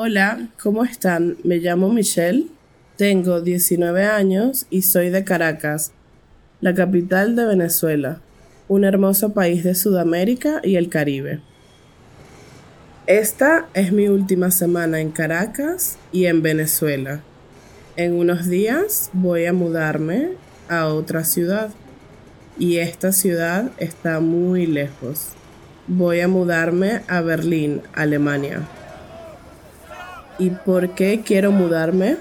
Hola, ¿cómo están? Me llamo Michelle, tengo 19 años y soy de Caracas, la capital de Venezuela, un hermoso país de Sudamérica y el Caribe. Esta es mi última semana en Caracas y en Venezuela. En unos días voy a mudarme a otra ciudad y esta ciudad está muy lejos. Voy a mudarme a Berlín, Alemania. ¿Y por qué quiero mudarme?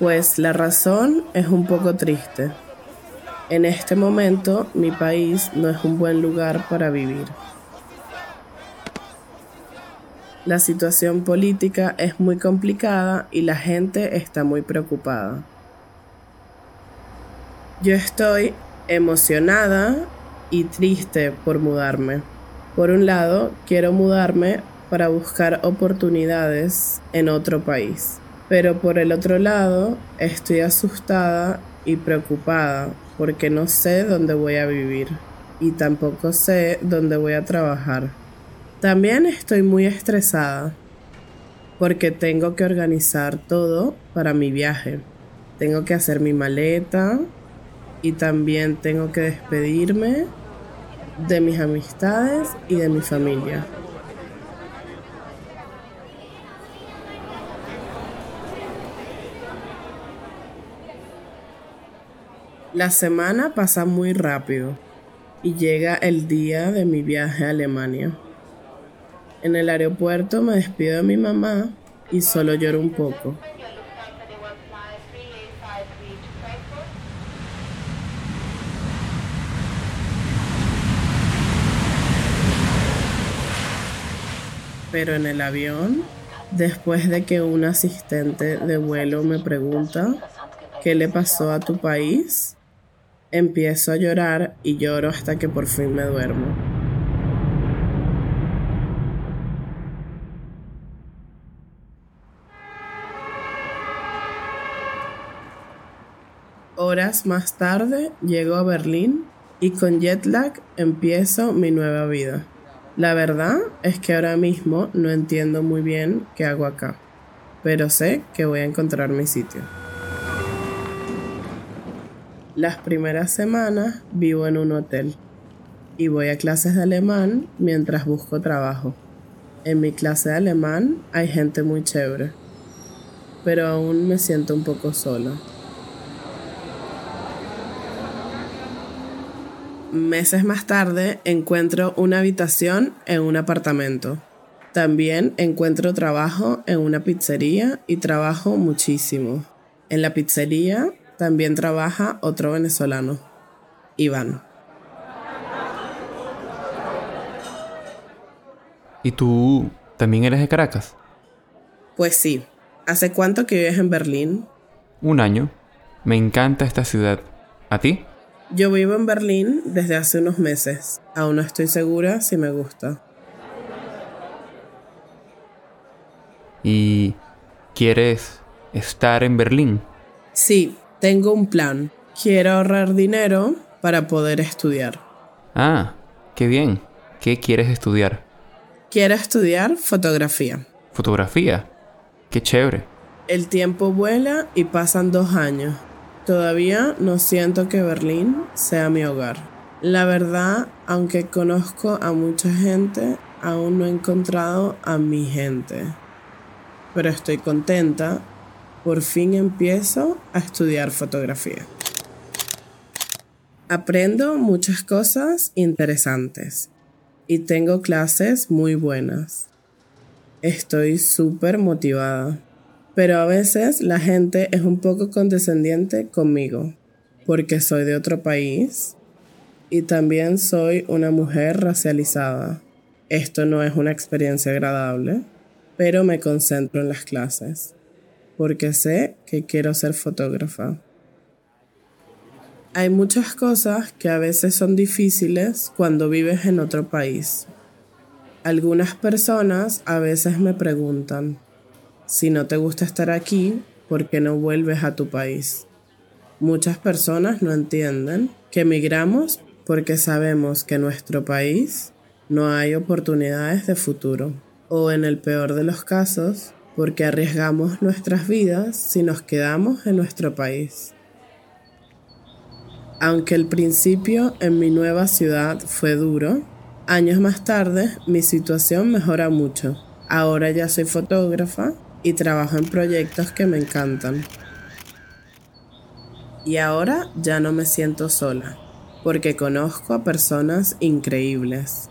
Pues la razón es un poco triste. En este momento mi país no es un buen lugar para vivir. La situación política es muy complicada y la gente está muy preocupada. Yo estoy emocionada y triste por mudarme. Por un lado, quiero mudarme para buscar oportunidades en otro país. Pero por el otro lado, estoy asustada y preocupada porque no sé dónde voy a vivir y tampoco sé dónde voy a trabajar. También estoy muy estresada porque tengo que organizar todo para mi viaje. Tengo que hacer mi maleta y también tengo que despedirme de mis amistades y de mi familia. La semana pasa muy rápido y llega el día de mi viaje a Alemania. En el aeropuerto me despido de mi mamá y solo lloro un poco. Pero en el avión, después de que un asistente de vuelo me pregunta, ¿qué le pasó a tu país? Empiezo a llorar y lloro hasta que por fin me duermo. Horas más tarde llego a Berlín y con jet lag empiezo mi nueva vida. La verdad es que ahora mismo no entiendo muy bien qué hago acá, pero sé que voy a encontrar mi sitio. Las primeras semanas vivo en un hotel y voy a clases de alemán mientras busco trabajo. En mi clase de alemán hay gente muy chévere, pero aún me siento un poco sola. Meses más tarde encuentro una habitación en un apartamento. También encuentro trabajo en una pizzería y trabajo muchísimo. En la pizzería también trabaja otro venezolano, Iván. ¿Y tú también eres de Caracas? Pues sí. ¿Hace cuánto que vives en Berlín? Un año. Me encanta esta ciudad. ¿A ti? Yo vivo en Berlín desde hace unos meses. Aún no estoy segura si me gusta. ¿Y quieres estar en Berlín? Sí, tengo un plan. Quiero ahorrar dinero para poder estudiar. Ah, qué bien. ¿Qué quieres estudiar? Quiero estudiar fotografía. ¿Fotografía? Qué chévere. El tiempo vuela y pasan dos años. Todavía no siento que Berlín sea mi hogar. La verdad, aunque conozco a mucha gente, aún no he encontrado a mi gente. Pero estoy contenta por fin empiezo a estudiar fotografía. Aprendo muchas cosas interesantes y tengo clases muy buenas. Estoy súper motivada, pero a veces la gente es un poco condescendiente conmigo porque soy de otro país y también soy una mujer racializada. Esto no es una experiencia agradable, pero me concentro en las clases porque sé que quiero ser fotógrafa. Hay muchas cosas que a veces son difíciles cuando vives en otro país. Algunas personas a veces me preguntan, si no te gusta estar aquí, ¿por qué no vuelves a tu país? Muchas personas no entienden que emigramos porque sabemos que en nuestro país no hay oportunidades de futuro o en el peor de los casos porque arriesgamos nuestras vidas si nos quedamos en nuestro país. Aunque el principio en mi nueva ciudad fue duro, años más tarde mi situación mejora mucho. Ahora ya soy fotógrafa y trabajo en proyectos que me encantan. Y ahora ya no me siento sola, porque conozco a personas increíbles.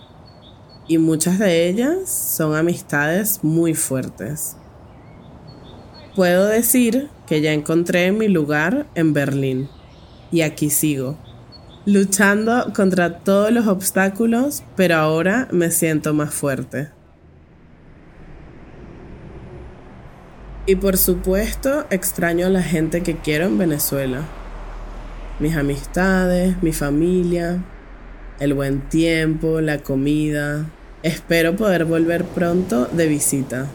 Y muchas de ellas son amistades muy fuertes. Puedo decir que ya encontré mi lugar en Berlín y aquí sigo, luchando contra todos los obstáculos, pero ahora me siento más fuerte. Y por supuesto extraño a la gente que quiero en Venezuela. Mis amistades, mi familia, el buen tiempo, la comida. Espero poder volver pronto de visita.